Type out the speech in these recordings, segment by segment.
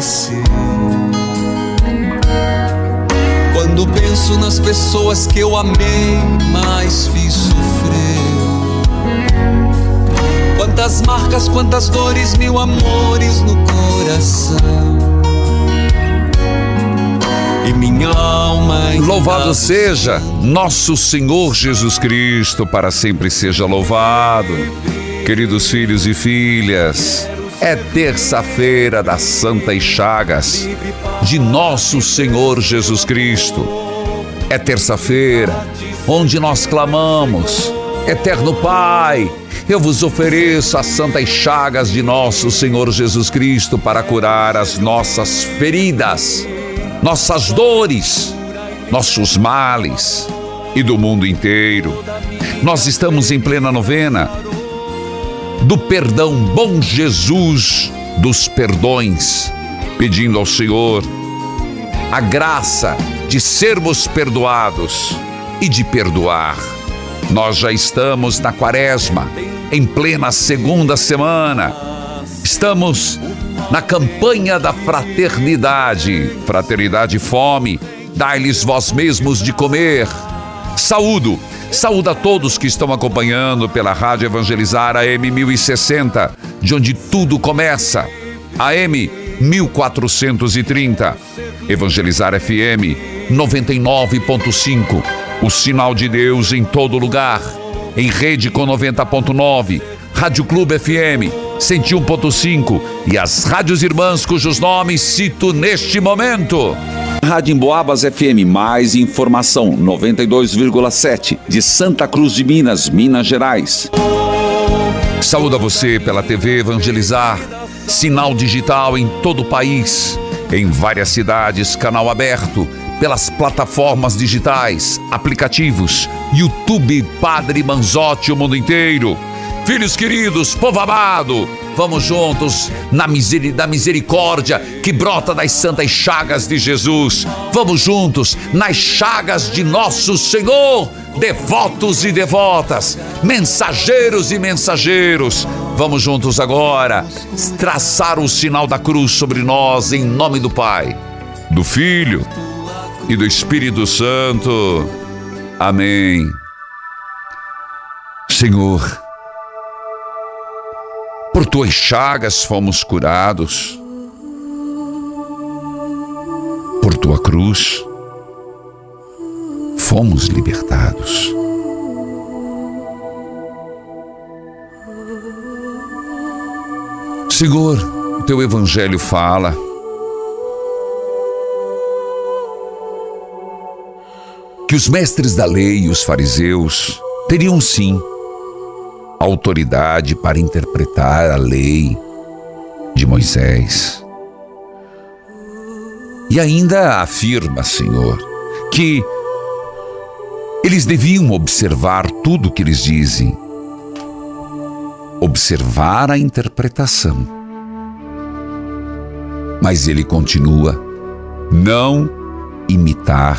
Entardecer. Quando penso nas pessoas que eu amei, mas fiz sofrer. Quantas marcas, quantas dores, mil amores no coração. E minha alma. Louvado seja nosso Senhor Jesus Cristo, para sempre seja louvado. Queridos filhos e filhas, é terça-feira das Santas Chagas de nosso Senhor Jesus Cristo. É terça-feira onde nós clamamos, Eterno Pai, eu vos ofereço as santas chagas de nosso Senhor Jesus Cristo para curar as nossas feridas, nossas dores, nossos males e do mundo inteiro. Nós estamos em plena novena do perdão, bom Jesus dos perdões, pedindo ao Senhor a graça de sermos perdoados e de perdoar. Nós já estamos na quaresma, em plena segunda semana. Estamos na campanha da fraternidade. Fraternidade fome, dai-lhes vós mesmos de comer. Saúdo, saúdo a todos que estão acompanhando pela Rádio Evangelizar AM 1060, de onde tudo começa. AM 1430. Evangelizar FM 99.5. O sinal de Deus em todo lugar. Em rede com 90.9. Rádio Clube FM 101.5 e as rádios irmãs cujos nomes cito neste momento. Rádio Emboabas FM, mais informação, 92,7, de Santa Cruz de Minas, Minas Gerais. Saúde a você pela TV Evangelizar, sinal digital em todo o país, em várias cidades, canal aberto, pelas plataformas digitais, aplicativos, YouTube Padre Manzotti, o mundo inteiro. Filhos queridos, povo amado, vamos juntos na miseri da misericórdia que brota das santas chagas de Jesus. Vamos juntos nas chagas de nosso Senhor, devotos e devotas, mensageiros e mensageiros. Vamos juntos agora traçar o sinal da cruz sobre nós em nome do Pai, do Filho e do Espírito Santo. Amém. Senhor, tuas chagas fomos curados. Por tua cruz fomos libertados. Senhor, o teu evangelho fala que os mestres da lei e os fariseus teriam sim autoridade para interpretar a lei de Moisés. E ainda afirma, Senhor, que eles deviam observar tudo o que eles dizem, observar a interpretação. Mas ele continua, não imitar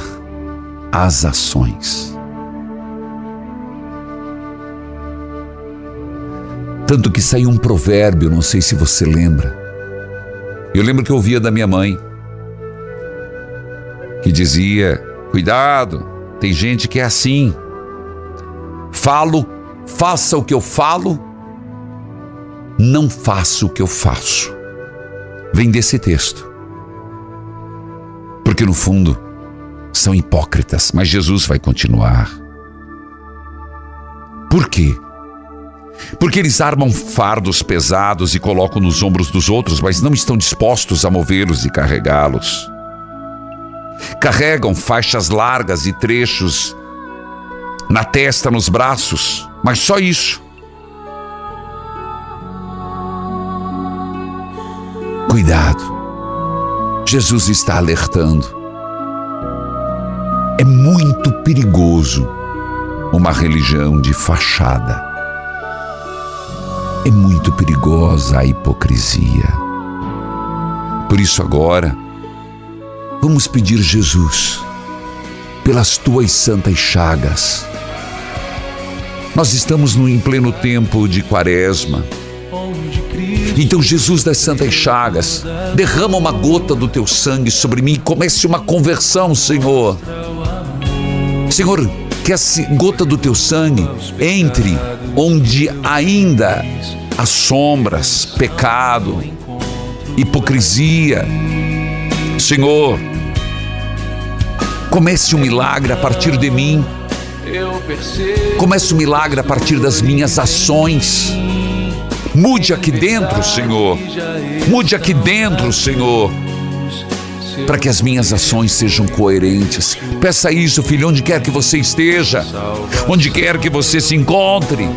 as ações. Tanto que saiu um provérbio, não sei se você lembra. Eu lembro que eu ouvia da minha mãe, que dizia: Cuidado, tem gente que é assim. Falo, faça o que eu falo, não faço o que eu faço. Vem desse texto. Porque no fundo são hipócritas, mas Jesus vai continuar. Por quê? Porque eles armam fardos pesados e colocam nos ombros dos outros, mas não estão dispostos a movê-los e carregá-los. Carregam faixas largas e trechos na testa, nos braços, mas só isso. Cuidado, Jesus está alertando. É muito perigoso uma religião de fachada. É muito perigosa a hipocrisia. Por isso, agora, vamos pedir Jesus, pelas tuas santas chagas. Nós estamos no, em pleno tempo de quaresma. Então, Jesus das Santas Chagas, derrama uma gota do teu sangue sobre mim e comece uma conversão, Senhor. Senhor, que essa gota do teu sangue entre onde ainda há sombras, pecado, hipocrisia. Senhor, comece um milagre a partir de mim. Comece um milagre a partir das minhas ações. Mude aqui dentro, Senhor. Mude aqui dentro, Senhor para que as minhas ações sejam coerentes. Peça isso, filho, onde quer que você esteja, onde quer que você se encontre,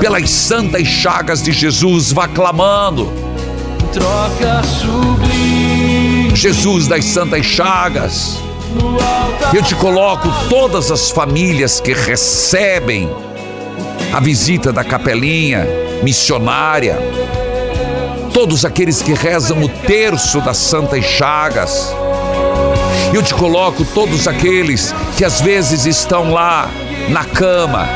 pelas santas chagas de Jesus, vá clamando. Jesus das santas chagas, eu te coloco todas as famílias que recebem a visita da capelinha missionária todos aqueles que rezam o terço das Santas Chagas. Eu te coloco todos aqueles que às vezes estão lá na cama,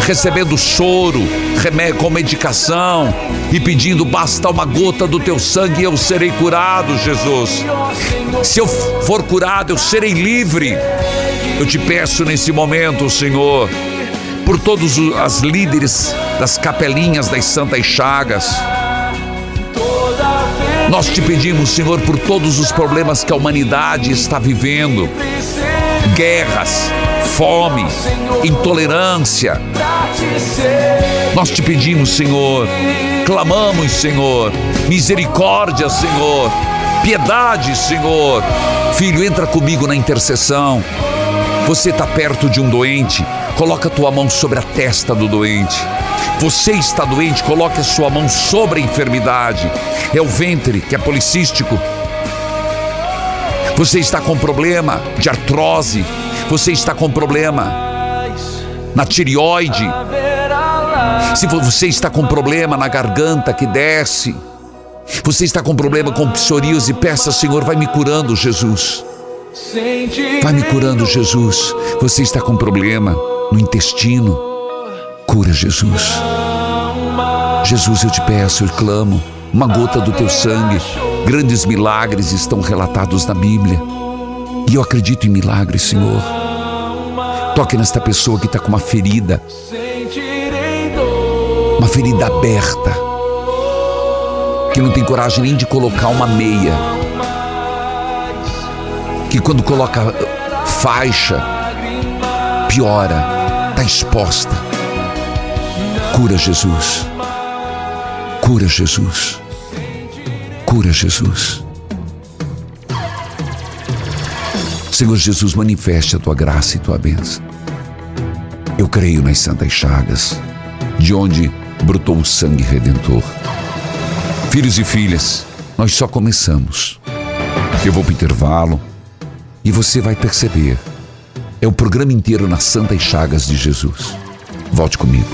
recebendo choro, com medicação e pedindo basta uma gota do teu sangue e eu serei curado, Jesus. Se eu for curado, eu serei livre. Eu te peço nesse momento, Senhor, por todos as líderes das capelinhas das Santas Chagas nós te pedimos, Senhor, por todos os problemas que a humanidade está vivendo guerras, fome, intolerância. Nós te pedimos, Senhor, clamamos, Senhor, misericórdia, Senhor, piedade, Senhor. Filho, entra comigo na intercessão. Você está perto de um doente, coloca a tua mão sobre a testa do doente. Você está doente, coloque a sua mão sobre a enfermidade. É o ventre que é policístico. Você está com problema de artrose. Você está com problema na tireoide. Se você está com problema na garganta que desce. Você está com problema com psoríase, peça, Senhor, vai me curando, Jesus. Vai me curando, Jesus. Você está com problema no intestino cura, Jesus. Jesus, eu te peço, eu clamo, uma gota do teu sangue. Grandes milagres estão relatados na Bíblia. E eu acredito em milagres, Senhor. Toque nesta pessoa que está com uma ferida, uma ferida aberta, que não tem coragem nem de colocar uma meia, que quando coloca faixa, piora, está exposta. Cura Jesus. Cura Jesus. Cura Jesus. Senhor Jesus, manifeste a tua graça e tua bênção. Eu creio nas santas chagas, de onde brotou o sangue redentor. Filhos e filhas, nós só começamos. Eu vou para o intervalo e você vai perceber. É o programa inteiro nas santas chagas de Jesus. Volte comigo.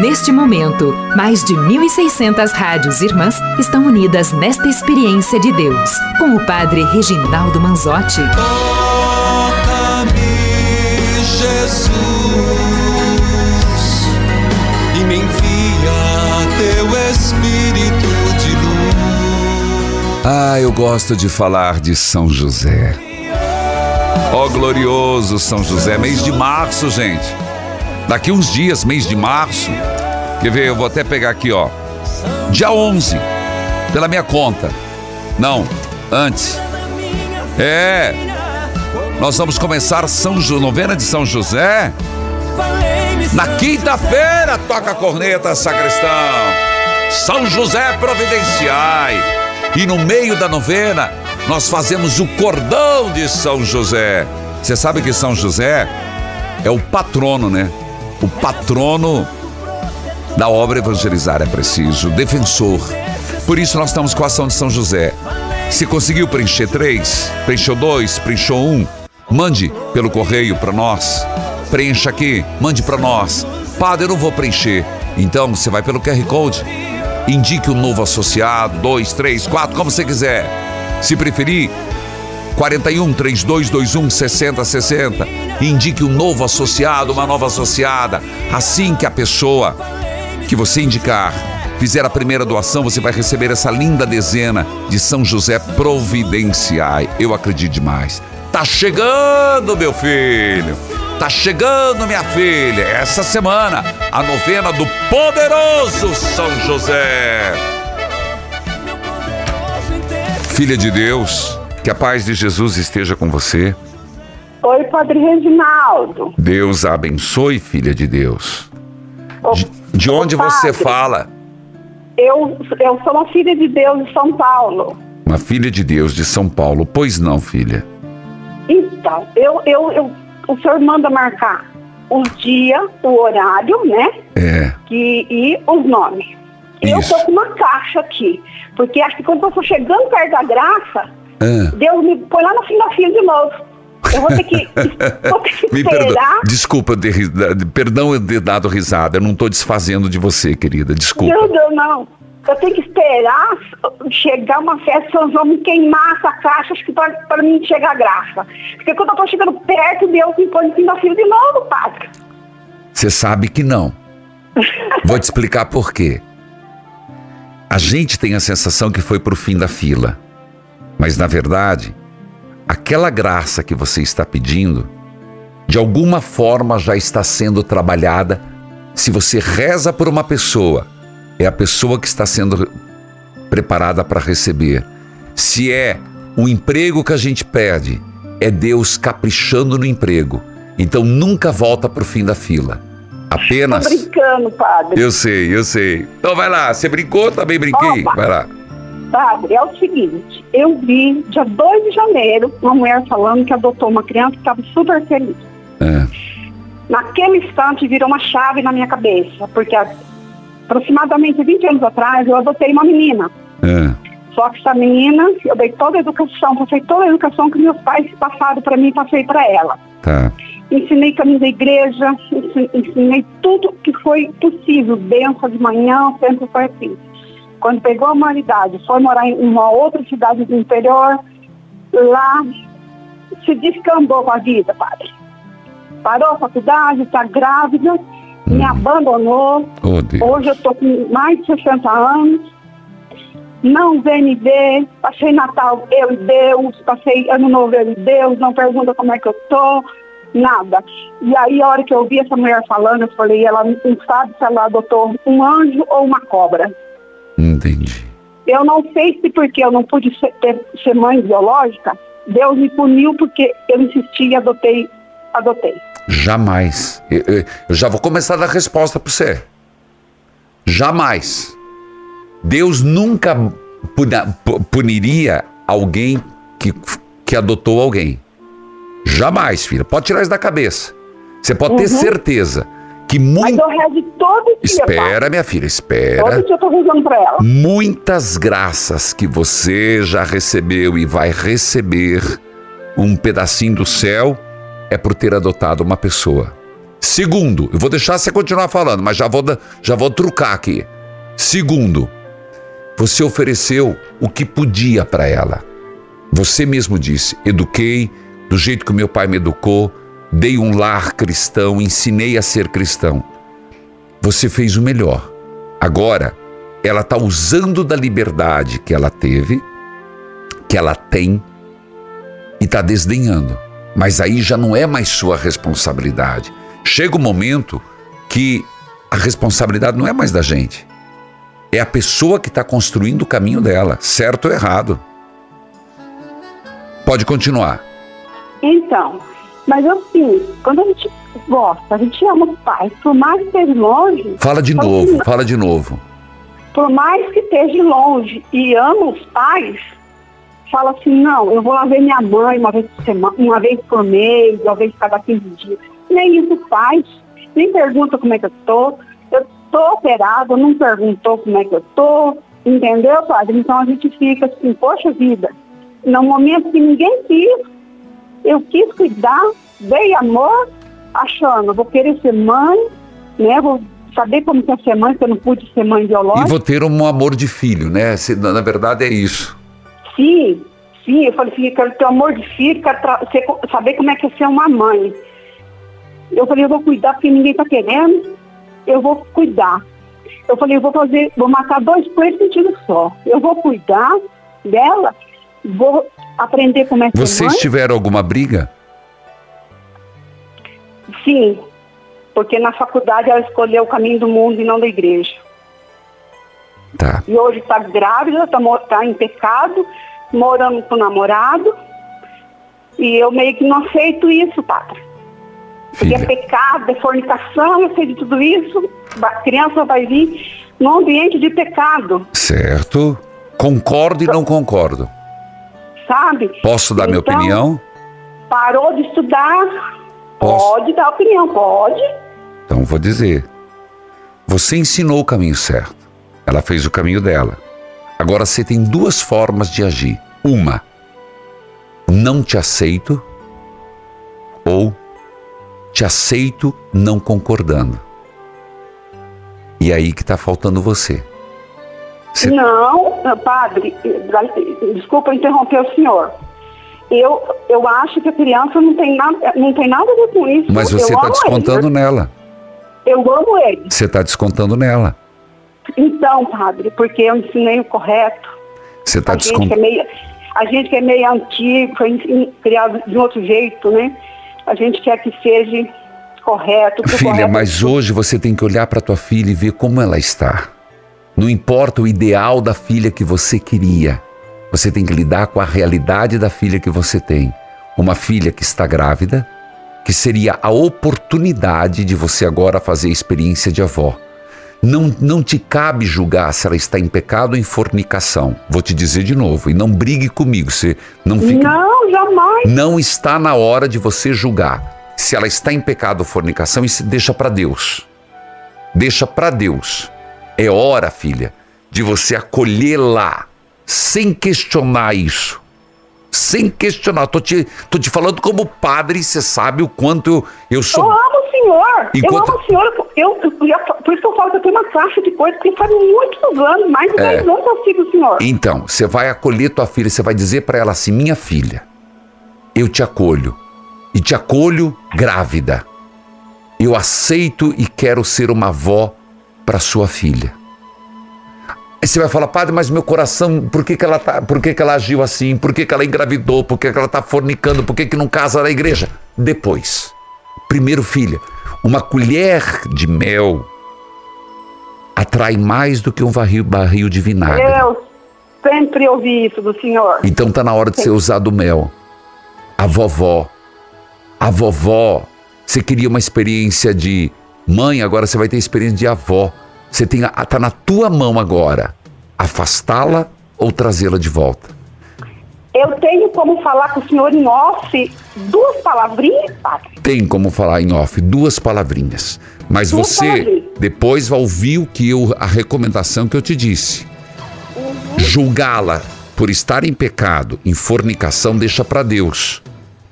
Neste momento, mais de 1.600 rádios irmãs estão unidas nesta experiência de Deus, com o Padre Reginaldo Manzotti. Ah, eu gosto de falar de São José. Ó glorioso São José, mês de março, gente. Daqui uns dias, mês de março. Quer ver? Eu vou até pegar aqui, ó. Dia 11, pela minha conta. Não, antes. É. Nós vamos começar São jo, novena de São José. Na quinta-feira, toca a corneta, sacristão. São José providenciai. E no meio da novena, nós fazemos o cordão de São José. Você sabe que São José é o patrono, né? O patrono da obra Evangelizar é Preciso, defensor. Por isso nós estamos com a ação de São José. Se conseguiu preencher três, preencheu dois, preencheu um, mande pelo correio para nós. Preencha aqui, mande para nós. Padre, eu não vou preencher. Então você vai pelo QR Code. Indique um novo associado, dois, três, quatro, como você quiser. Se preferir, 41 3221 6060. Indique um novo associado, uma nova associada. Assim que a pessoa que você indicar fizer a primeira doação, você vai receber essa linda dezena de São José Providenciai. Eu acredito demais. Tá chegando, meu filho. Tá chegando, minha filha. Essa semana, a novena do poderoso São José. Filha de Deus, que a paz de Jesus esteja com você. Oi, Padre Reginaldo. Deus a abençoe, filha de Deus. Ô, De, de onde você fala? Eu, eu sou uma filha de Deus de São Paulo. Uma filha de Deus de São Paulo. Pois não, filha. Então, eu, eu, eu, o senhor manda marcar o dia, o horário, né? É. Que, e os nomes. E eu Isso. tô com uma caixa aqui. Porque acho que quando eu for chegando perto da graça, Ah, Deus me põe lá no fim da fila de novo. Eu vou ter que, vou ter que me perdoa. Desculpa, ter ri- perdão eu ter dado risada. Eu não estou desfazendo de você, querida. Desculpa. Não, não, não. Eu tenho que esperar chegar uma festa, São João me queimar essa caixa, para, para mim chegar a graça. Porque quando eu tô chegando perto, Deus me põe da fila de novo, padre. Você sabe que não. Vou te explicar por quê. A gente tem a sensação que foi pro fim da fila. Mas na verdade, aquela graça que você está pedindo, de alguma forma já está sendo trabalhada. Se você reza por uma pessoa, é a pessoa que está sendo preparada para receber. Se é o emprego que a gente pede, é Deus caprichando no emprego. Então nunca volta pro fim da fila. Tô Apenas. brincando, padre. Eu sei, eu sei. Então vai lá, você brincou? Também brinquei? Opa. Vai lá. Padre, é o seguinte, eu vi dia 2 de janeiro uma mulher falando que adotou uma criança que estava super feliz. É. Naquele instante virou uma chave na minha cabeça, porque há aproximadamente 20 anos atrás eu adotei uma menina. É. Só que essa menina, eu dei toda a educação, passei toda a educação que meus pais passaram para mim, passei para ela. Tá. Ensinei caminho da igreja, ensi- ensinei tudo que foi possível, benção de manhã, sempre foi assim. Quando pegou a humanidade, foi morar em uma outra cidade do interior, lá se descambou com a vida, padre. Parou a faculdade, está grávida, me abandonou, Oh. Hoje eu estou com mais de 60 anos, não vem me ver, passei Natal eu e Deus, passei Ano Novo eu e Deus, não pergunta como é que eu tô, nada. E aí a hora que eu ouvi essa mulher falando, eu falei, ela não sabe se ela adotou um anjo ou uma cobra. Entendi. Eu não sei se porque eu não pude ser, ter- ser mãe biológica, Deus me puniu porque eu insisti e adotei, adotei. Jamais. Eu, já vou começar a dar resposta para você. Jamais. Deus nunca puniria alguém que, que adotou alguém. Jamais, filha. Pode tirar isso da cabeça. Você pode ter Uhum. certeza que Mas muito. eu rezo todo dia, pai. Espera, minha filha, espera. Todo dia eu tô rezando pra ela. muitas graças que você já recebeu e vai receber um pedacinho do céu é por ter adotado uma pessoa. Segundo, eu vou deixar você continuar falando, mas já vou, já vou trucar aqui. Segundo, você ofereceu o que podia para ela. Você mesmo disse: eduquei do jeito que meu pai me educou, dei um lar cristão, ensinei a ser cristão. Você fez o melhor. Agora, ela está usando da liberdade que ela teve, que ela tem, e está desdenhando. Mas aí já não é mais sua responsabilidade. Chega o um momento que a responsabilidade não é mais da gente. É a pessoa que está construindo o caminho dela, certo ou errado. Pode continuar. Então, mas assim, quando a gente gosta, a gente ama o pai, por mais que esteja longe. Fala de novo, fala de novo. Por mais que esteja longe e ama os pais, fala assim, não, eu vou lá ver minha mãe uma vez por semana, uma vez por mês, uma vez cada 15 dias. Nem isso faz, nem pergunta como é que eu tô. Eu tô operado, não perguntou como é que eu tô, entendeu, padre? Então a gente fica assim, poxa vida, no momento que ninguém quis, eu quis cuidar, dei amor, achando, vou querer ser mãe, né? Vou saber como é ser mãe, que eu não pude ser mãe biológica. E vou ter um amor de filho, né? Na verdade é isso. Sim, sim, eu falei assim, quero ter amor de filho, quero saber como é que é ser uma mãe. Eu falei, eu vou cuidar porque ninguém está querendo, eu vou cuidar. Eu falei, eu vou fazer, vou matar dois coelhos com tiro só. Eu vou cuidar dela, vou aprender como é que Vocês tiveram alguma briga? Sim, porque na faculdade ela escolheu o caminho do mundo e não da igreja. Tá. E hoje está grávida, está tá em pecado, morando com o namorado. E eu meio que não aceito isso, padre. Filha. Porque é pecado, é fornicação, eu sei de tudo isso. A criança vai vir num ambiente de pecado. Certo. Concordo e não concordo. Sabe? Posso dar então, minha opinião? Parou de estudar. Posso? Pode dar opinião, pode. Então vou dizer. Você ensinou o caminho certo. Ela fez o caminho dela. Agora você tem duas formas de agir. Uma, não te aceito, ou te aceito não concordando. E aí que está faltando você. você. Não, padre, desculpa interromper o senhor. Eu, eu acho que a criança não tem nada, não tem nada a ver com isso. Mas você está descontando ele. nela. Eu amo ele. Você está descontando nela. Então, padre, porque eu ensinei o correto. Você está descontando. É a gente que é meio antigo, foi criado de outro jeito, né? A gente quer que seja correto. Filha, correto. mas hoje você tem que olhar para tua filha e ver como ela está. Não importa o ideal da filha que você queria. Você tem que lidar com a realidade da filha que você tem. Uma filha que está grávida, que seria a oportunidade de você agora fazer a experiência de avó. Não, não te cabe julgar se ela está em pecado ou em fornicação. Vou te dizer de novo, e não brigue comigo. Você não fica. Não, jamais. Não está na hora de você julgar. Se ela está em pecado ou fornicação, isso deixa para Deus. Deixa para Deus. É hora, filha, de você acolhê-la sem questionar isso sem questionar. Tô te, tô te falando como padre, você sabe o quanto eu, eu sou. Eu amo o senhor. Enquanto... Eu amo o senhor. Eu, eu, por isso que eu falo que eu tenho uma caixa de coisas que faz muitos anos, mais de é. 10 anos eu sigo o senhor. Então, você vai acolher tua filha, você vai dizer para ela assim: minha filha, eu te acolho. E te acolho grávida. Eu aceito e quero ser uma avó para sua filha. Aí você vai falar, padre, mas meu coração, por que, que, ela, tá, por que, que ela agiu assim? Por que, que ela engravidou? Por que, que ela está fornicando? Por que, que não casa na igreja? Depois. Primeiro, filha, uma colher de mel atrai mais do que um barril, barril de vinagre. Eu sempre ouvi isso do senhor. Então tá na hora de você usar do mel. A vovó. A vovó. Você queria uma experiência de mãe, agora você vai ter experiência de avó. Você tem está na tua mão agora afastá-la ou trazê-la de volta. Eu tenho como falar com o senhor em off duas palavrinhas, padre? Tem como falar em off duas palavrinhas. Mas duas você palavrinhas. depois vai ouvir o que eu, a recomendação que eu te disse. Uhum. Julgá-la por estar em pecado, em fornicação, deixa para Deus.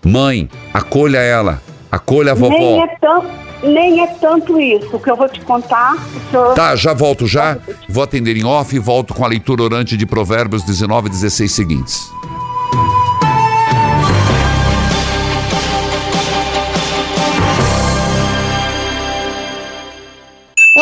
Mãe, acolha ela, acolha a vovó. Nem é tão nem é tanto isso. Que eu vou te contar, senhor... Tá, já volto já. Vou atender em off e volto com a leitura orante de Provérbios 19 e 16 seguintes.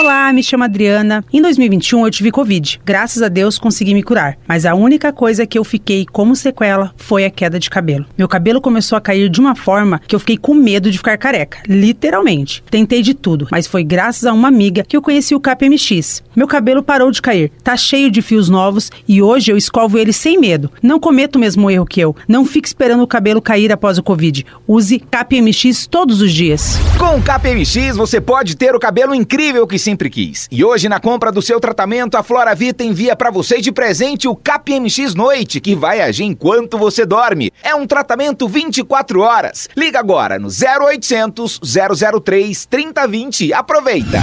Olá, me chamo Adriana. Em 2021 eu tive Covid. Graças a Deus consegui me curar. Mas a única coisa que eu fiquei como sequela foi a queda de cabelo. Meu cabelo começou a cair de uma forma que eu fiquei com medo de ficar careca. Literalmente. Tentei de tudo, mas foi graças a uma amiga que eu conheci o KPMX. Meu cabelo parou de cair. Tá cheio de fios novos e hoje eu escovo ele sem medo. Não cometo o mesmo erro que eu. Não fique esperando o cabelo cair após o Covid. Use KPMX todos os dias. Com o KPMX você pode ter o cabelo incrível que sempre sempre quis. E hoje, na compra do seu tratamento, a Flora Vita envia para você de presente o KPMX Noite, que vai agir enquanto você dorme. É um tratamento 24 horas. Liga agora no 0800 003 3020. Aproveita!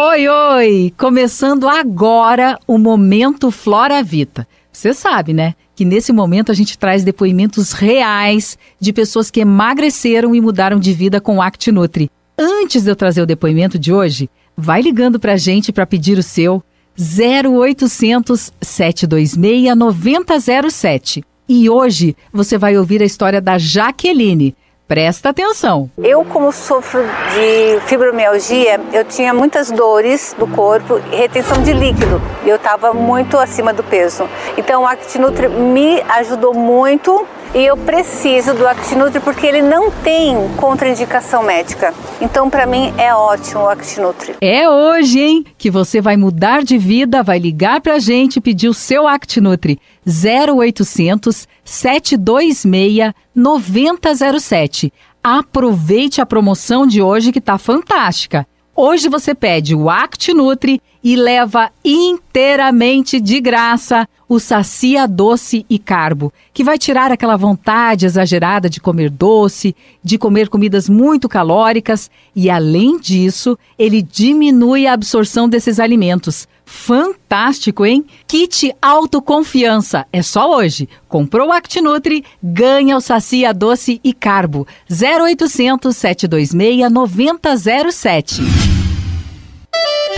Oi, oi! Começando agora o Momento Flora Vita. Você sabe, né? Que nesse momento a gente traz depoimentos reais de pessoas que emagreceram e mudaram de vida com o ActiNutri. Antes de eu trazer o depoimento de hoje, vai ligando para a gente para pedir o seu 0800 726 9007. E hoje você vai ouvir a história da Jaqueline. Presta atenção. Eu, como sofro de fibromialgia, eu tinha muitas dores do corpo e retenção de líquido. Eu estava muito acima do peso. Então, o ActiNutri me ajudou muito e eu preciso do ActiNutri porque ele não tem contraindicação médica. Então, para mim, é ótimo o ActiNutri. É hoje, hein, que você vai mudar de vida, vai ligar para a gente e pedir o seu ActiNutri. 0800 726 9007. Aproveite a promoção de hoje que tá fantástica. Hoje você pede o ActiNutri e leva inteiramente de graça o Sacia Doce e Carbo, que vai tirar aquela vontade exagerada de comer doce, de comer comidas muito calóricas e, além disso, ele diminui a absorção desses alimentos. Fantástico, hein? Kit Autoconfiança. É só hoje. Comprou o ActiNutri, ganha o Sacia Doce e Carbo. 0800 726 9007.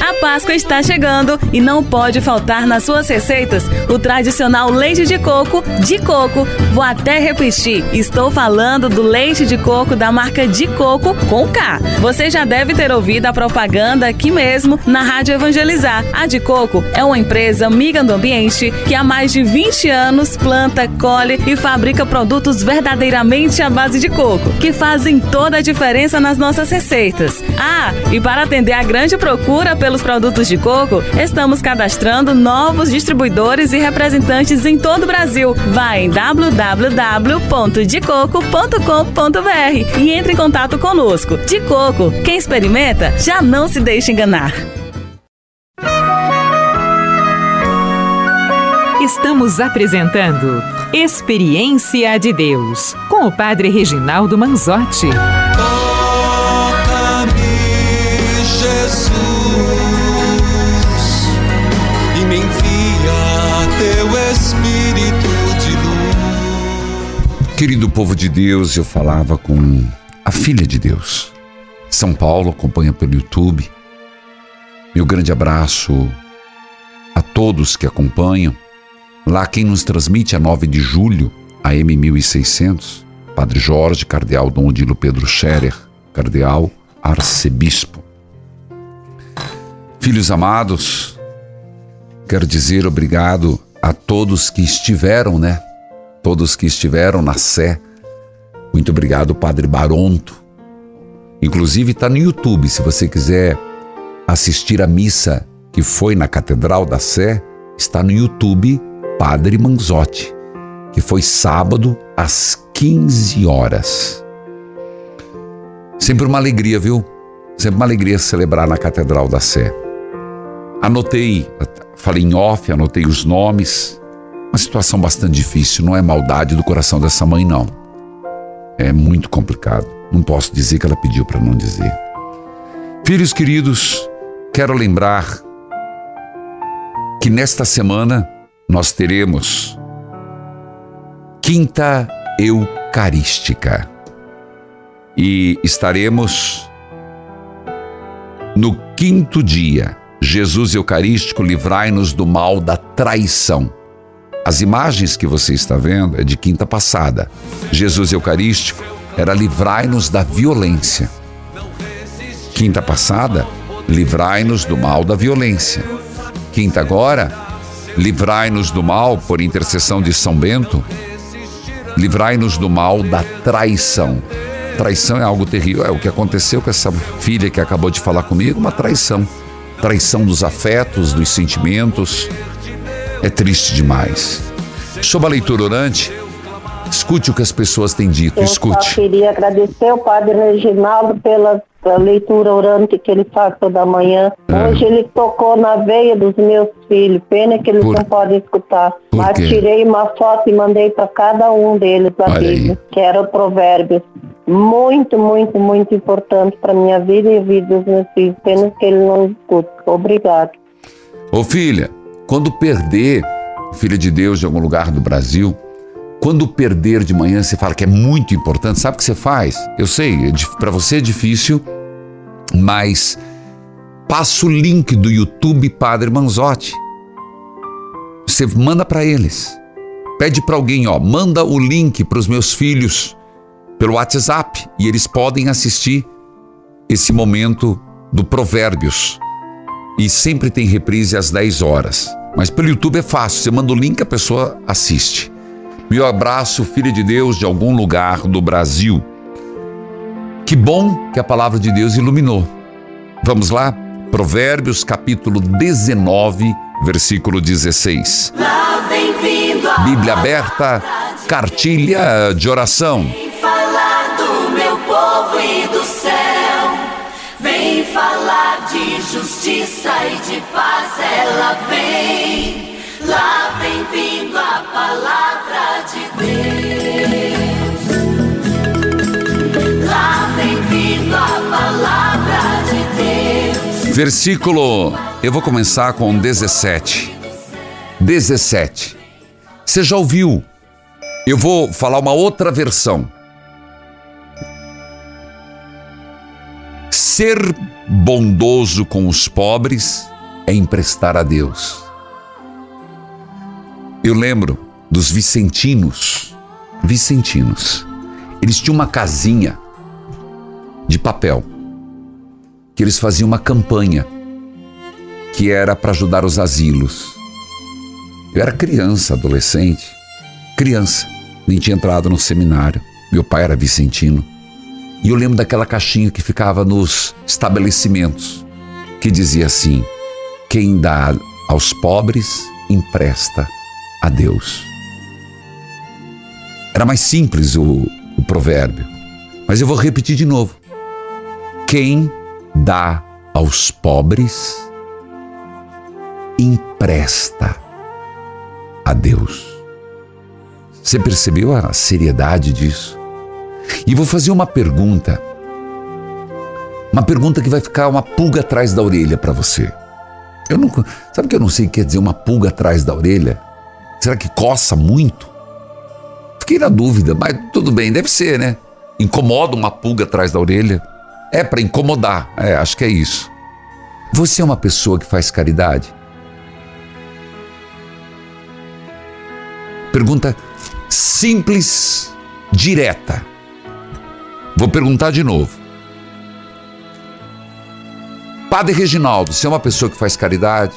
A Páscoa está chegando e não pode faltar nas suas receitas o tradicional leite de coco de coco. Vou até repetir, estou falando do leite de coco da marca de coco com K. Você já deve ter ouvido a propaganda aqui mesmo na Rádio Evangelizar. A de Coco é uma empresa amiga do ambiente que há mais de 20 anos planta, colhe e fabrica produtos verdadeiramente à base de coco, que fazem toda a diferença nas nossas receitas. Ah, e para atender a grande procura pelos produtos de coco, estamos cadastrando novos distribuidores e representantes em todo o Brasil. Vá em www.decoco.com.br e entre em contato conosco. De Coco, quem experimenta já não se deixa enganar. Estamos apresentando Experiência de Deus com o Padre Reginaldo Manzotti. Querido povo de Deus, eu falava com a filha de Deus. São Paulo acompanha pelo YouTube. Meu grande abraço a todos que acompanham. Lá quem nos transmite a 9 de julho, a M1600, Padre Jorge, Cardeal Dom Odilo Pedro Scherer, Cardeal Arcebispo. Filhos amados, quero dizer obrigado a todos que estiveram, né, todos que estiveram na Sé. Muito obrigado, Padre Baronto. Inclusive está no YouTube, se você quiser assistir a missa que foi na Catedral da Sé, está no YouTube Padre Manzotti, que foi sábado às 15 horas. Sempre uma alegria, viu? Sempre uma alegria celebrar na Catedral da Sé. Anotei, falei em off, anotei os nomes, uma situação bastante difícil, não é maldade do coração dessa mãe, não. É muito complicado. Não posso dizer que ela pediu para não dizer. Filhos queridos, quero lembrar que nesta semana nós teremos Quinta Eucarística. e estaremos no quinto dia. Jesus Eucarístico, livrai-nos do mal da traição. As imagens que você está vendo é de quinta passada. Jesus Eucarístico era livrai-nos da violência. Quinta passada, livrai-nos do mal da violência. Quinta agora, livrai-nos do mal por intercessão de São Bento. Livrai-nos do mal da traição. Traição é algo terrível. É o que aconteceu com essa filha que acabou de falar comigo, uma traição. Traição dos afetos, dos sentimentos. É triste demais. Sob a leitura orante, escute o que as pessoas têm dito. Eu escute. só queria agradecer ao Padre Reginaldo pela, leitura orante que ele faz toda manhã. É. Hoje ele tocou na veia dos meus filhos. Pena que eles Por- não podem escutar. Por Mas quê? tirei uma foto e mandei para cada um deles a. Bíblia, que era o Provérbios. Muito, muito, muito importante para minha vida e a vida dos meus filhos. Pena que ele não escuta. Obrigado. Ô filha, quando perder, filha de Deus de algum lugar do Brasil, quando perder de manhã, você fala que é muito importante, sabe o que você faz? Eu sei, para você é difícil, mas passa o link do YouTube Padre Manzotti. Você manda para eles. Pede para alguém, ó, manda o link para os meus filhos pelo WhatsApp e eles podem assistir esse momento do Provérbios. E sempre tem reprise às 10 horas. Mas pelo YouTube é fácil, você manda o link, a pessoa assiste. Meu abraço, filha de Deus, de algum lugar do Brasil. Que bom que a palavra de Deus iluminou. Vamos lá? Provérbios capítulo 19, versículo 16. Lá vem vindo a Bíblia aberta, cartilha de oração. Falar do meu povo e do céu. Falar de justiça e de paz. Ela vem. Lá vem vindo a palavra de Deus. Lá vem vindo a palavra de Deus. Versículo, eu vou começar com 17. 17. Você já ouviu? Eu vou falar uma outra versão. Ser bondoso com os pobres é emprestar a Deus. Eu lembro dos vicentinos. Vicentinos. Eles tinham uma casinha de papel que eles faziam uma campanha que era para ajudar os asilos. Eu era criança, adolescente, criança, nem tinha entrado no seminário. Meu pai era vicentino. E eu lembro daquela caixinha que ficava nos estabelecimentos, que dizia assim: quem dá aos pobres, empresta a Deus. Era mais simples o, o provérbio, mas eu vou repetir de novo. Quem dá aos pobres, empresta a Deus. Você percebeu a seriedade disso? E vou fazer uma pergunta. Uma pergunta que vai ficar uma pulga atrás da orelha para você. Eu não, sabe que eu não sei o que quer dizer uma pulga atrás da orelha? Será que coça muito? Fiquei na dúvida, mas tudo bem, deve ser, né? Incomoda uma pulga atrás da orelha. É para incomodar, é, acho que é isso. Você é uma pessoa que faz caridade? Pergunta simples, direta. Vou perguntar de novo. Padre Reginaldo, você é uma pessoa que faz caridade?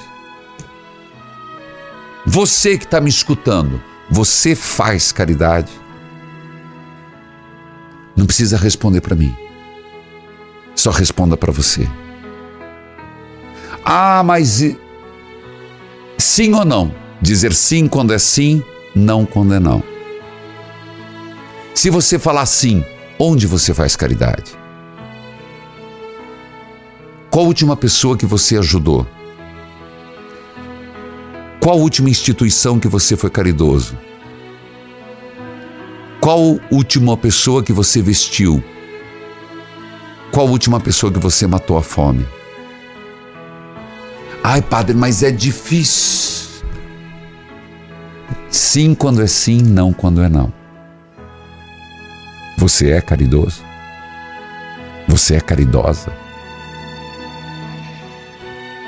Você que está me escutando, você faz caridade? Não precisa responder para mim. Só responda para você. Ah, mas sim ou não? Dizer sim quando é sim, não quando é não. Se você falar sim, onde você faz caridade? Qual a última pessoa que você ajudou? Qual a última instituição que você foi caridoso? Qual a última pessoa que você vestiu? Qual a última pessoa que você matou a fome? Ai, padre, mas é difícil. Sim quando é sim, não quando é não. Você é caridoso? Você é caridosa?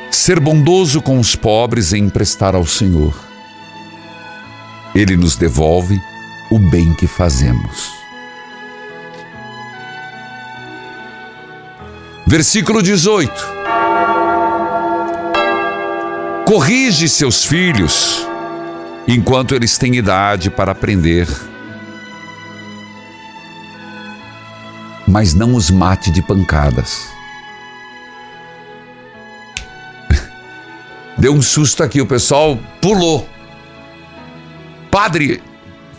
Ser bondoso com os pobres é emprestar ao Senhor. Ele nos devolve o bem que fazemos. Versículo 18. Corrige seus filhos enquanto eles têm idade para aprender. Mas não os mate de pancadas. Deu um susto aqui, o pessoal pulou. Padre,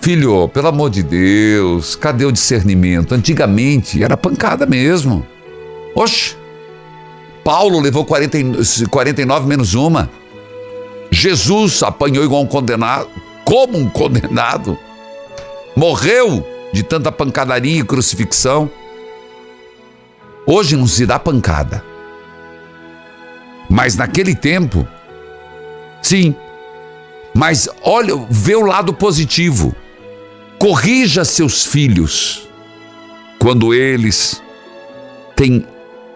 filho, pelo amor de Deus, cadê o discernimento? Antigamente era pancada mesmo. Oxe, Paulo levou 40, 49 menos uma. Jesus apanhou igual um condenado, como um condenado. Morreu de tanta pancadaria e crucifixão. Hoje não se dá pancada. Mas naquele tempo, sim. Mas olha, vê o lado positivo. Corrija seus filhos quando eles têm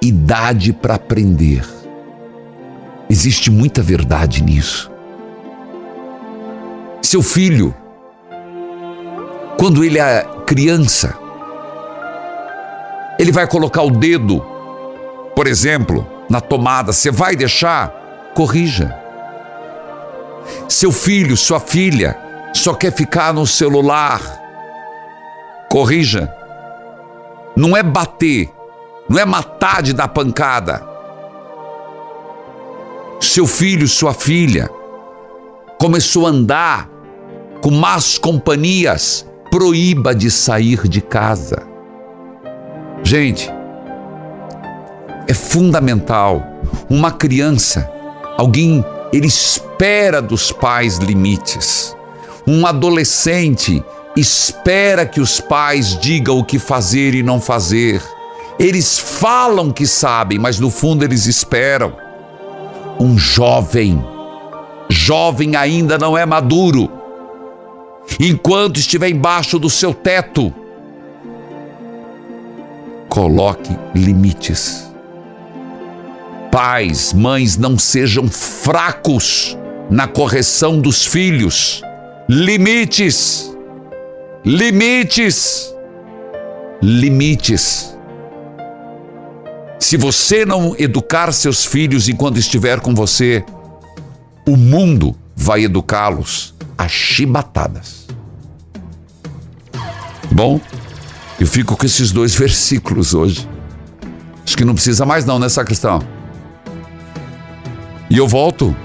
idade para aprender. Existe muita verdade nisso. Seu filho, quando ele é criança, ele vai colocar o dedo, por exemplo, na tomada, você vai deixar? Corrija. Seu filho, sua filha, só quer ficar no celular. Corrija. Não é bater, não é matar de dar pancada seu filho, sua filha, começou a andar com más companhias, proíba de sair de casa. Gente, é fundamental. Uma criança, alguém, ele espera dos pais limites. Um adolescente espera que os pais digam o que fazer e não fazer. Eles falam que sabem, mas no fundo eles esperam um jovem. Jovem ainda não é maduro. Enquanto estiver embaixo do seu teto, coloque limites. Pais, mães, não sejam fracos na correção dos filhos. Limites. Limites. Limites. Se você não educar seus filhos enquanto estiver com você, o mundo vai educá-los a chibatadas. Bom, eu fico com esses dois versículos hoje. Acho que não precisa mais não nessa questão. E eu volto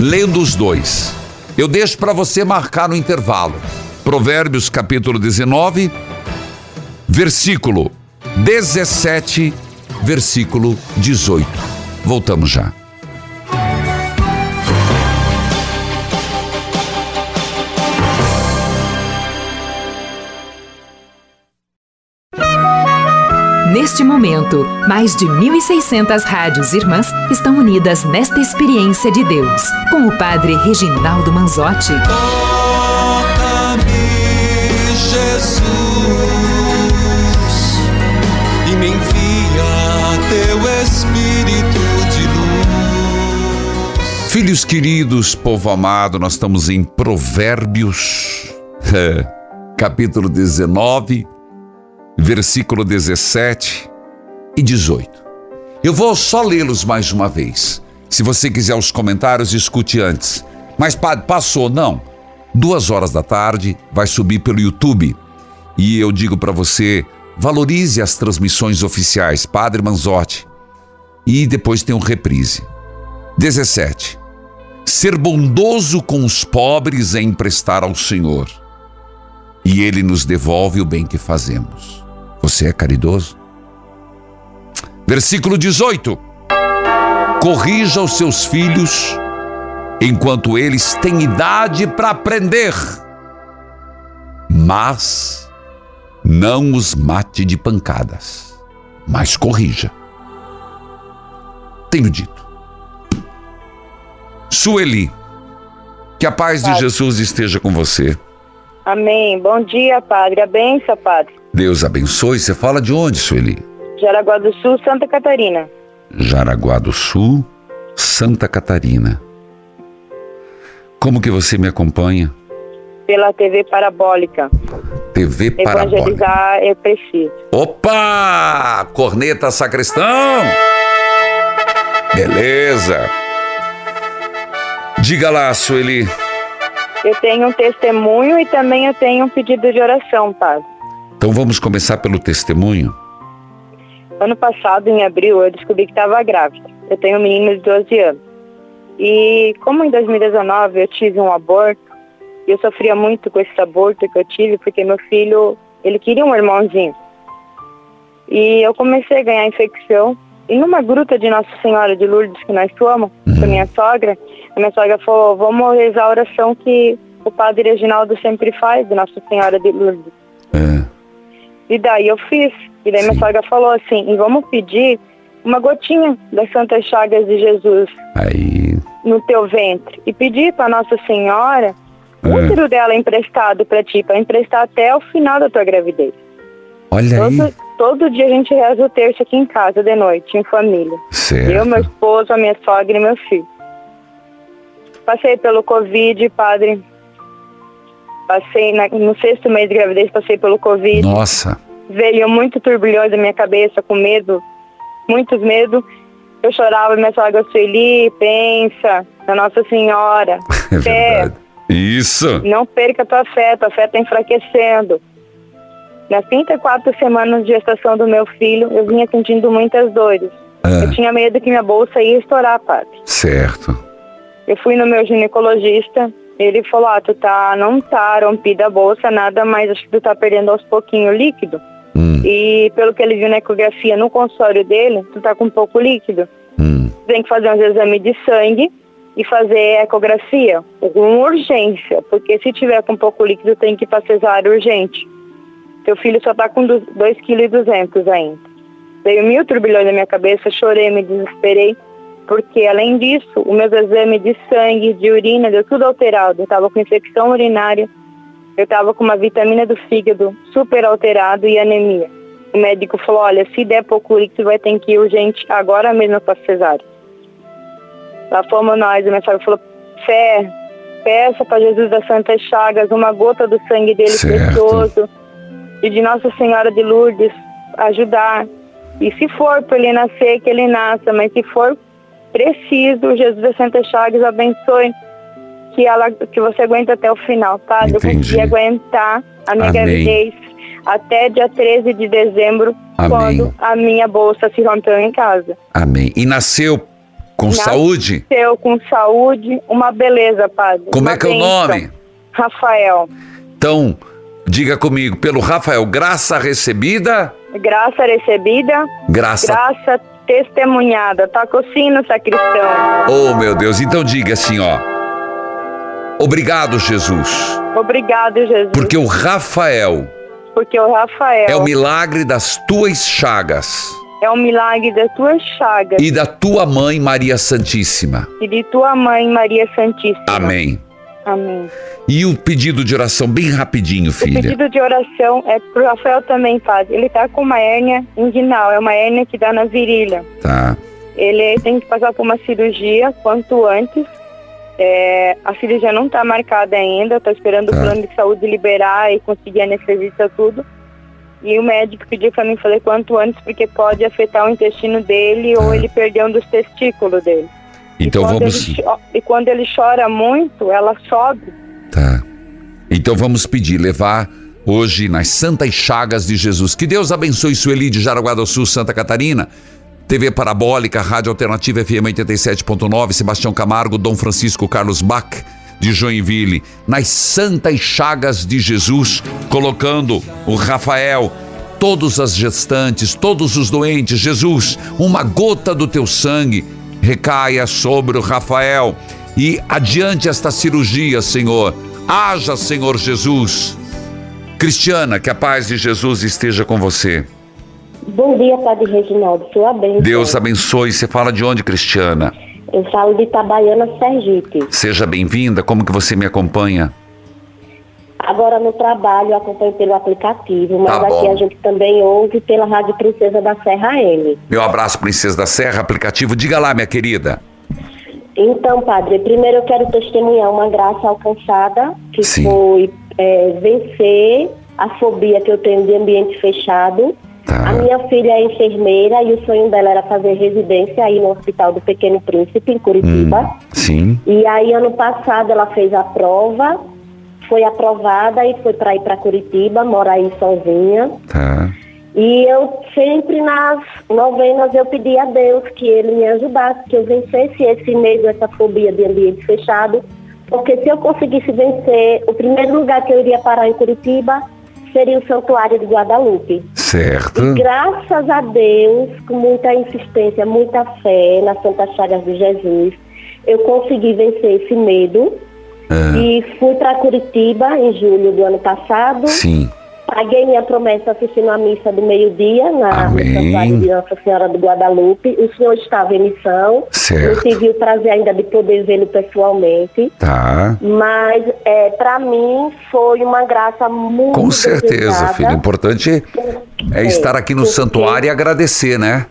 lendo os dois. Eu deixo para você marcar no intervalo. Provérbios capítulo 19, versículo 17, versículo 18. Voltamos já. Neste momento, mais de 1.600 rádios irmãs estão unidas nesta experiência de Deus, com o Padre Reginaldo Manzotti. Toca-me, Jesus, e me envia teu Espírito de luz. Filhos queridos, povo amado, nós estamos em Provérbios, capítulo 19, versículo 17 e 18. Eu vou só lê-los mais uma vez. Se você quiser os comentários, escute antes. Mas padre, passou, não. Duas horas da tarde vai subir pelo YouTube. E eu digo para você, valorize as transmissões oficiais, Padre Manzotti. E depois tem um reprise. 17. Ser bondoso com os pobres é emprestar ao Senhor. E Ele nos devolve o bem que fazemos. Você é caridoso? Versículo 18. Corrija os seus filhos enquanto eles têm idade para aprender, mas não os mate de pancadas, mas corrija. Tenho dito. Sueli, que a paz de Jesus esteja com você. Amém. Bom dia, Padre. A benção, Padre. Deus abençoe. Você fala de onde, Sueli? Jaraguá do Sul, Santa Catarina. Jaraguá do Sul, Santa Catarina. Como que você me acompanha? Pela TV Parabólica. TV Parabólica. Evangelizar é preciso. Opa! Corneta Sacristão! Beleza. Diga lá, Sueli. Eu tenho um testemunho e também eu tenho um pedido de oração, padre. Então vamos começar pelo testemunho. Ano passado, em abril, eu descobri que estava grávida. Eu tenho um menino de 12 anos. E como em 2019 eu tive um aborto, eu sofria muito com esse aborto que eu tive, porque meu filho, ele queria um irmãozinho. E eu comecei a ganhar infecção. E numa gruta de Nossa Senhora de Lourdes que nós fomos, com a minha sogra, a minha sogra falou, vamos rezar a oração que o padre Reginaldo sempre faz, de Nossa Senhora de Lourdes. E daí eu fiz. E daí minha sogra falou assim, e vamos pedir uma gotinha das Santas Chagas de Jesus Aí. no teu ventre. E pedir para Nossa Senhora o útero dela emprestado para ti, para emprestar até o final da tua gravidez. Olha aí. Todo, todo dia a gente reza o terço aqui em casa, de noite, em família. Certo. Eu, meu esposo, a minha sogra e meu filho. Passei pelo Covid, padre. Passei na- no sexto mês de gravidez, passei pelo Covid. Nossa. Veio muito turbilhões da minha cabeça, com medo, muitos medos. Eu chorava, minha sogra Sueli, pensa na Nossa Senhora. É Fé, verdade. Isso. não perca a tua fé, tua fé está enfraquecendo. Nas 34 semanas de gestação do meu filho, eu vinha sentindo muitas dores. Ah. Eu tinha medo que minha bolsa ia estourar, padre. Certo. Eu fui no meu ginecologista, ele falou, ah, tu tá, não tá rompida a bolsa, nada, mas acho que tu tá perdendo aos pouquinhos líquido. E pelo que ele viu na ecografia no consultório dele, tu tá com pouco líquido. Tem que fazer uns exames de sangue e fazer ecografia com urgência, porque se tiver com pouco líquido tem que ir para cesárea urgente. Teu filho só tá com 2,2 kg ainda. Veio mil turbilhões na minha cabeça, chorei, me desesperei, porque além disso, os meus exames de sangue, de urina, deu tudo alterado. Eu tava com infecção urinária, eu tava com uma vitamina do fígado super alterado e anemia. O médico falou, olha, se der pouco líquido, vai ter que ir urgente agora mesmo para cesárea. Lá fomos nós, minha sogra falou, fé, peça para Jesus das Santas Chagas uma gota do sangue dele Certo. precioso e de Nossa Senhora de Lourdes ajudar. E se for para ele nascer, que ele nasça, mas se for preciso, Jesus Santas Chagas abençoe que ela que você aguenta até o final, tá? Eu Entendi. consegui aguentar a minha Amém. gravidez até dia 13 de dezembro, Amém. quando a minha bolsa se rompeu em casa. Amém. E nasceu com saúde? Nasceu com saúde, uma beleza, padre. Como Uma é que é o nome? Rafael. Então, diga comigo, pelo Rafael, graça recebida, Graça recebida, Graça- graça testemunhada. Toca o sino, sacristão. Oh, meu Deus. Então diga assim, ó. Obrigado, Jesus, Obrigado, Jesus. porque o Rafael Porque o Rafael é o milagre das tuas chagas é um milagre das tuas chagas e da tua mãe Maria Santíssima. e de tua mãe, Maria Santíssima. Amém. Amém. E o pedido de oração bem rapidinho, O filha. pedido de oração é pro Rafael também, padre. Ele tá com uma hérnia inguinal, é uma hérnia que dá na virilha. Tá. Ele tem que passar por uma cirurgia quanto antes. É, a cirurgia não está marcada ainda, estou esperando o Tá. plano de saúde liberar e conseguir anestesista tudo. E o médico pediu para mim fazer quanto antes, porque pode afetar o intestino dele ou ele perder um dos testículos dele. Então e vamos. Ele, e quando ele chora muito, ela sobe. Tá. Então vamos pedir, levar hoje nas Santas Chagas de Jesus. Que Deus abençoe Sueli de Jaraguá do Sul, Santa Catarina. TV Parabólica, Rádio Alternativa FM 87.9, Sebastião Camargo, Dom Francisco Carlos Bach de Joinville. Nas Santas Chagas de Jesus, colocando o Rafael, todas as gestantes, todos os doentes. Jesus, uma gota do teu sangue recaia sobre o Rafael e adiante esta cirurgia, Senhor. Haja, Senhor Jesus. Cristiana, que a paz de Jesus esteja com você. Bom dia, Padre Reginaldo. Sua bênção. Deus abençoe. Você fala de onde, Cristiana? Eu falo de Itabaiana, Sergipe. Seja bem-vinda. Como que você me acompanha? Agora no trabalho acompanho pelo aplicativo, mas Tá aqui a gente também ouve pela Rádio Princesa da Serra M. Meu abraço, Princesa da Serra, aplicativo. Diga lá, minha querida. Então, padre, primeiro eu quero testemunhar uma graça alcançada, que Sim. foi é, vencer a fobia que eu tenho de ambiente fechado. Tá. A minha filha é enfermeira e o sonho dela era fazer residência aí no Hospital do Pequeno Príncipe, em Curitiba. Sim. E aí, ano passado, ela fez a prova, foi aprovada e foi para ir para Curitiba, mora aí sozinha. Tá. E eu sempre nas novenas eu pedi a Deus que ele me ajudasse, que eu vencesse esse medo, essa fobia de ambiente fechado, porque se eu conseguisse vencer, o primeiro lugar que eu iria parar em Curitiba seria o Santuário de Guadalupe. Certo. E graças a Deus, com muita insistência, muita fé nas Santas Chagas de Jesus, eu consegui vencer esse medo Ah, e fui para Curitiba em julho do ano passado. sim. Paguei minha promessa assistindo a missa do meio-dia na. Santuário de Nossa Senhora do Guadalupe. O senhor estava em missão. Certo. Não tive o prazer ainda de poder vê-lo pessoalmente. Tá. Mas, é, para mim, foi uma graça muito Com certeza, filho. O importante é estar aqui no santuário e agradecer, né?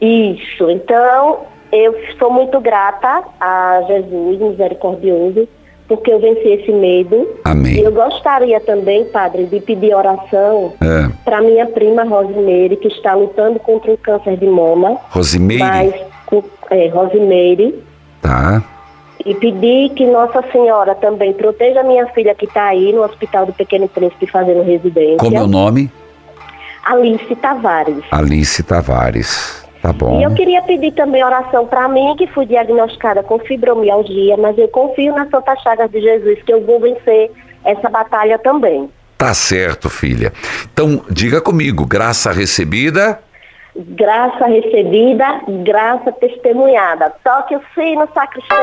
Isso. Então, eu sou muito grata a Jesus misericordioso, porque eu venci esse medo. Amém. E eu gostaria também, padre, de pedir oração É. para minha prima Rosimeire, que está lutando contra o câncer de mama. Rosimeire. Mas, é, Rosimeire. Tá. E pedir que Nossa Senhora também proteja minha filha que está aí no Hospital do Pequeno Príncipe fazendo residência. Como é o nome? Alice Tavares. Alice Tavares. Tá bom. E eu queria pedir também oração para mim, que fui diagnosticada com fibromialgia, mas eu confio nas Santas Chagas de Jesus que eu vou vencer essa batalha também. Tá certo, filha. Então, diga comigo, graça recebida. Graça recebida, graça testemunhada. Toque o sino, sacristão.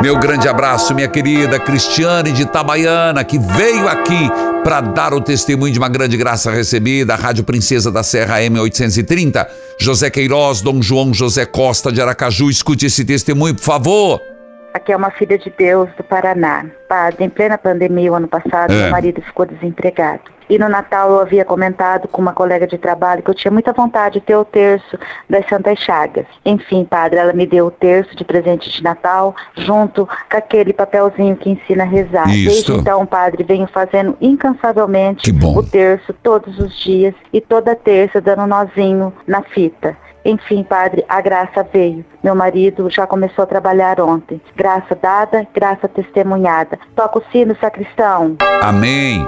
Meu grande abraço, minha querida Cristiane de Itabaiana, que veio aqui para dar o testemunho de uma grande graça recebida. A Rádio Princesa da Serra M830. José Queiroz, Dom João José Costa de Aracaju. Escute esse testemunho, por favor. Aqui é uma filha de Deus do Paraná. Padre, em plena pandemia, o ano passado, É. meu marido ficou desempregado. E no Natal eu havia comentado com uma colega de trabalho que eu tinha muita vontade de ter o terço das Santas Chagas. Enfim, padre, ela me deu o terço de presente de Natal, junto com aquele papelzinho que ensina a rezar. Isso. Desde então, padre, venho fazendo incansavelmente o terço todos os dias e toda terça dando nozinho na fita. Enfim, padre, a graça veio. Meu marido já começou a trabalhar ontem. Graça dada, graça testemunhada. Toca o sino, sacristão. Amém.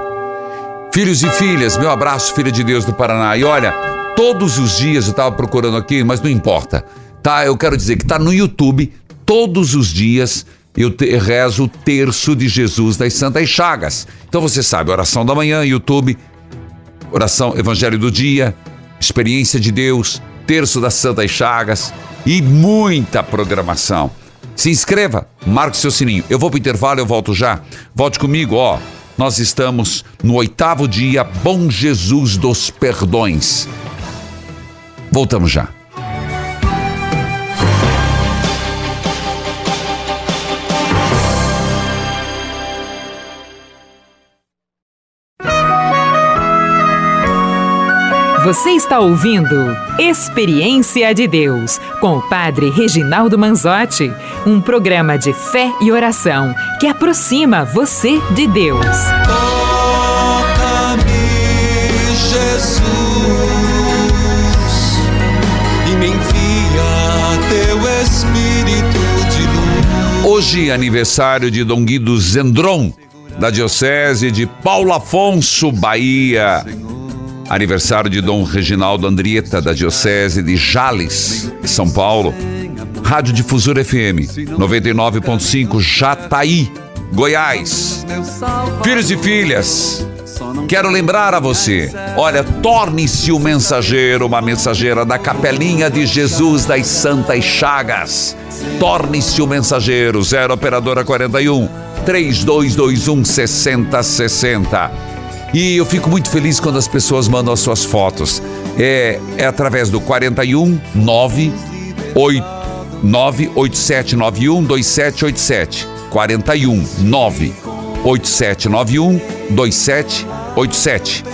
Filhos e filhas, meu abraço, filha de Deus do Paraná. E olha, todos os dias eu estava procurando aqui, mas não importa. Tá, eu quero dizer que tá no YouTube, todos os dias eu te- rezo o terço de Jesus das Santas Chagas. Então você sabe, oração da manhã, YouTube, oração Evangelho do dia, experiência de Deus, terço das Santas Chagas e muita programação. Se inscreva, marque seu sininho. Eu vou pro intervalo, eu volto já. Volte comigo, ó. Nós estamos no oitavo dia, Bom Jesus dos Perdões. Voltamos já. Você está ouvindo Experiência de Deus com o Padre Reginaldo Manzotti, um programa de fé e oração que aproxima você de Deus. Toca-me, Jesus, e me envia teu Espírito de luz. Hoje, aniversário de Dom Guido Zendron, da Diocese de Paulo Afonso, Bahia. Aniversário de Dom Reginaldo Andrieta, da Diocese de Jales, São Paulo. Rádio Difusora FM, 99.5, Jataí, Goiás. Filhos e filhas, quero lembrar a você: olha, torne-se o mensageiro, uma mensageira da Capelinha de Jesus das Santas Chagas. Torne-se o mensageiro, 0 Operadora 41 3221 6060. E eu fico muito feliz quando as pessoas mandam as suas fotos. É, é através do 41 9 8 98791 2787. 41 9 8791 2787.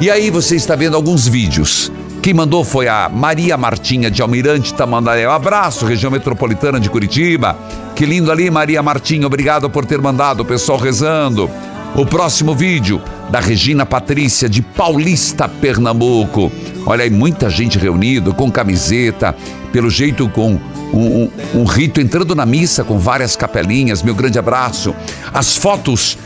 E aí você está vendo alguns vídeos. Quem mandou foi a Maria Martinha de Almirante Tamandaré. Um abraço, região metropolitana de Curitiba. Que lindo ali, Maria Martinha. Obrigado por ter mandado o pessoal rezando. O próximo vídeo da Regina Patrícia de Paulista, Pernambuco. Olha aí, muita gente reunida com camiseta, pelo jeito com um, um, um, rito entrando na missa com várias capelinhas. Meu grande abraço. As fotos.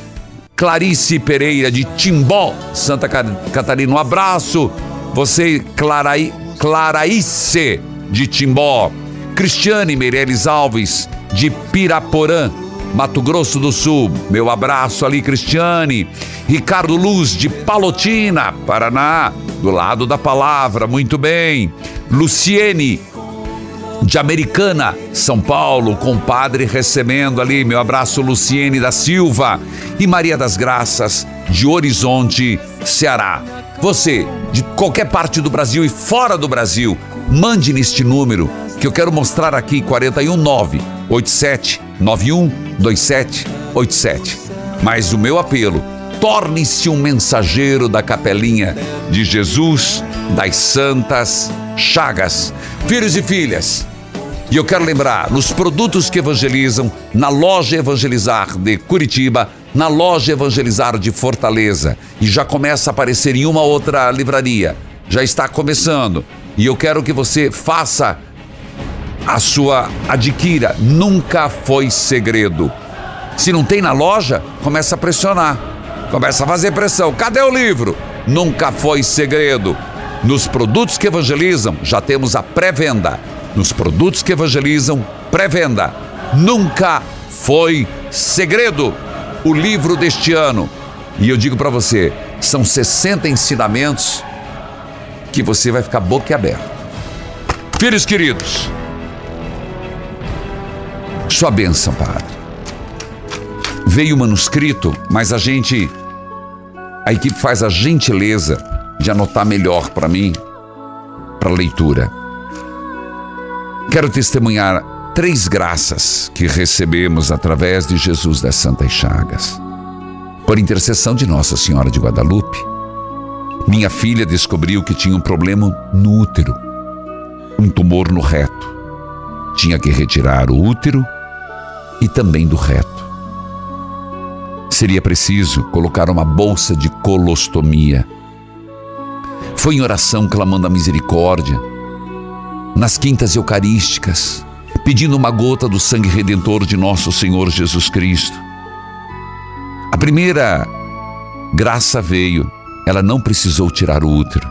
Clarice Pereira de Timbó, Santa Catarina. Um abraço. Você, Clarai, Claraíce de Timbó. Cristiane Meireles Alves de Piraporã, Mato Grosso do Sul. Meu abraço ali, Cristiane. Ricardo Luz de Palotina, Paraná, do lado da palavra, muito bem. Luciene de Americana, São Paulo, compadre recebendo ali. Meu abraço, Luciene da Silva. E Maria das Graças, de Horizonte, Ceará. Você, de qualquer parte do Brasil e fora do Brasil, mande neste número que eu quero mostrar aqui 419 87 91 27 87. Mas o meu apelo, torne-se um mensageiro da capelinha de Jesus das Santas Chagas. Filhos e filhas, e eu quero lembrar, nos produtos que evangelizam, na loja Evangelizar de Curitiba, na loja Evangelizar de Fortaleza, e já começa a aparecer em uma outra livraria. Já está começando. E eu quero que você faça a sua adquira. Nunca foi segredo. Se não tem na loja, começa a pressionar. Começa a fazer pressão. Cadê o livro? Nunca foi segredo. Nos produtos que evangelizam, já temos a pré-venda nos produtos que evangelizam, pré-venda. Nunca foi segredo o livro deste ano. E eu digo para você, são 60 ensinamentos que você vai ficar boquiaberto. Filhos queridos, sua bênção, Padre. Veio o manuscrito, mas a gente, a equipe faz a gentileza de anotar melhor para mim, para leitura. Quero testemunhar três graças que recebemos através de Jesus das Santas Chagas. Por intercessão de Nossa Senhora de Guadalupe, minha filha descobriu que tinha um problema no útero, um tumor no reto. Tinha que retirar o útero e também do reto. Seria preciso colocar uma bolsa de colostomia. Foi em oração clamando a misericórdia nas quintas eucarísticas, pedindo uma gota do sangue redentor de nosso Senhor Jesus Cristo. A primeira graça veio, ela não precisou tirar o útero,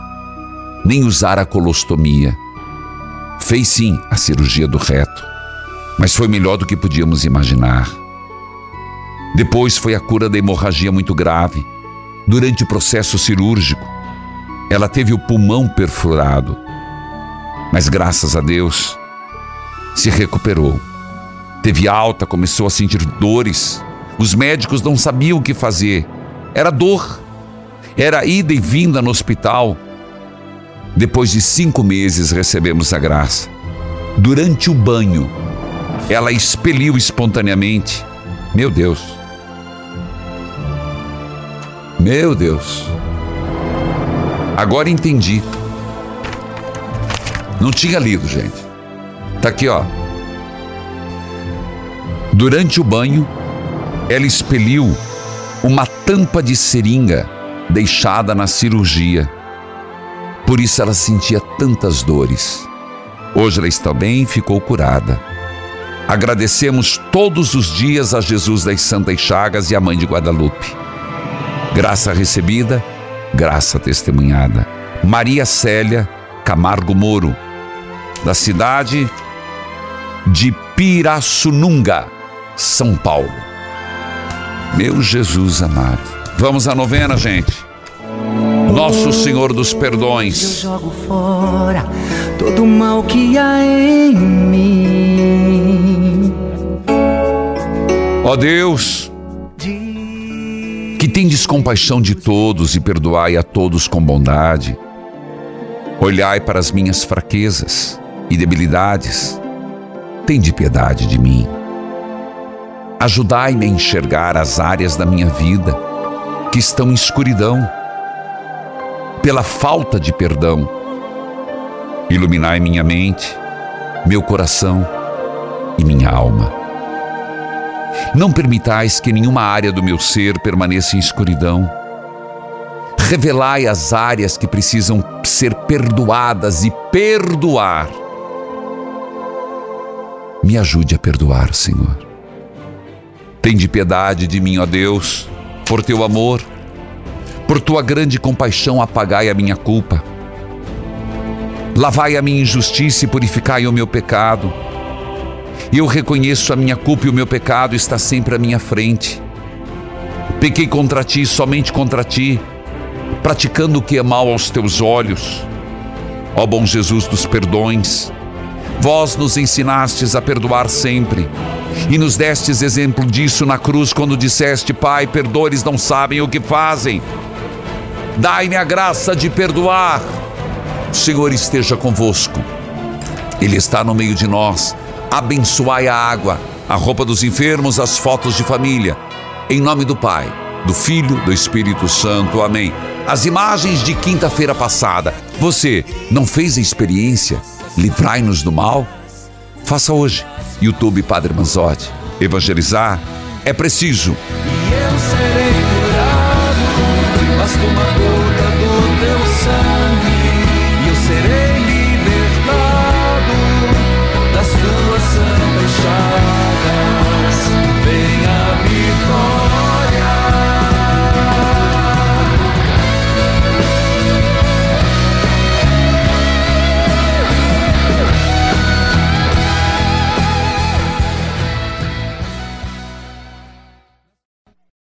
nem usar a colostomia. Fez sim a cirurgia do reto, mas foi melhor do que podíamos imaginar. Depois foi a cura da hemorragia muito grave. Durante o processo cirúrgico, ela teve o pulmão perfurado mas graças a Deus se recuperou. Teve alta, começou a sentir dores. Os médicos não sabiam o que fazer. Era dor. Era ida e vinda no hospital. Depois de cinco meses recebemos a graça. Durante o banho, ela expeliu espontaneamente. Meu Deus. Meu Deus. Agora entendi. Não tinha lido, gente. Tá aqui, ó. Durante o banho, ela expeliu uma tampa de seringa deixada na cirurgia. Por isso ela sentia tantas dores. Hoje ela está bem e ficou curada. Agradecemos todos os dias a Jesus das Santas Chagas e a Mãe de Guadalupe. Graça recebida, graça testemunhada. Maria Célia Camargo Moro, da cidade de Pirassununga, São Paulo. Meu Jesus amado. Vamos à novena, gente. Nosso Senhor dos Perdões. Eu jogo fora todo o mal que há em mim. Ó Deus, que tendes compaixão de todos e perdoai a todos com bondade. Olhai para as minhas fraquezas e debilidades, tende piedade de mim. Ajudai-me a enxergar as áreas da minha vida que estão em escuridão, pela falta de perdão. Iluminai minha mente, meu coração e minha alma. Não permitais que nenhuma área do meu ser permaneça em escuridão. Revelai as áreas que precisam ser perdoadas e perdoar. Me ajude a perdoar, Senhor. Tende piedade de mim, ó Deus, por teu amor, por tua grande compaixão, apagai a minha culpa. Lavai a minha injustiça e purificai o meu pecado. Eu reconheço a minha culpa e o meu pecado está sempre à minha frente. Pequei contra ti, somente contra ti, praticando o que é mal aos teus olhos. Ó bom Jesus dos perdões, vós nos ensinastes a perdoar sempre e nos destes exemplo disso na cruz quando disseste: Pai, perdoes, não sabem o que fazem. Dai-me a graça de perdoar. O Senhor esteja convosco. Ele está no meio de nós. Abençoai a água, a roupa dos enfermos, as fotos de família. Em nome do Pai, do Filho, do Espírito Santo. Amém. As imagens de quinta-feira passada. Você não fez a experiência? Livrai-nos do mal? Faça hoje. YouTube Padre Manzotti. Evangelizar é preciso. E eu serei curado, basta uma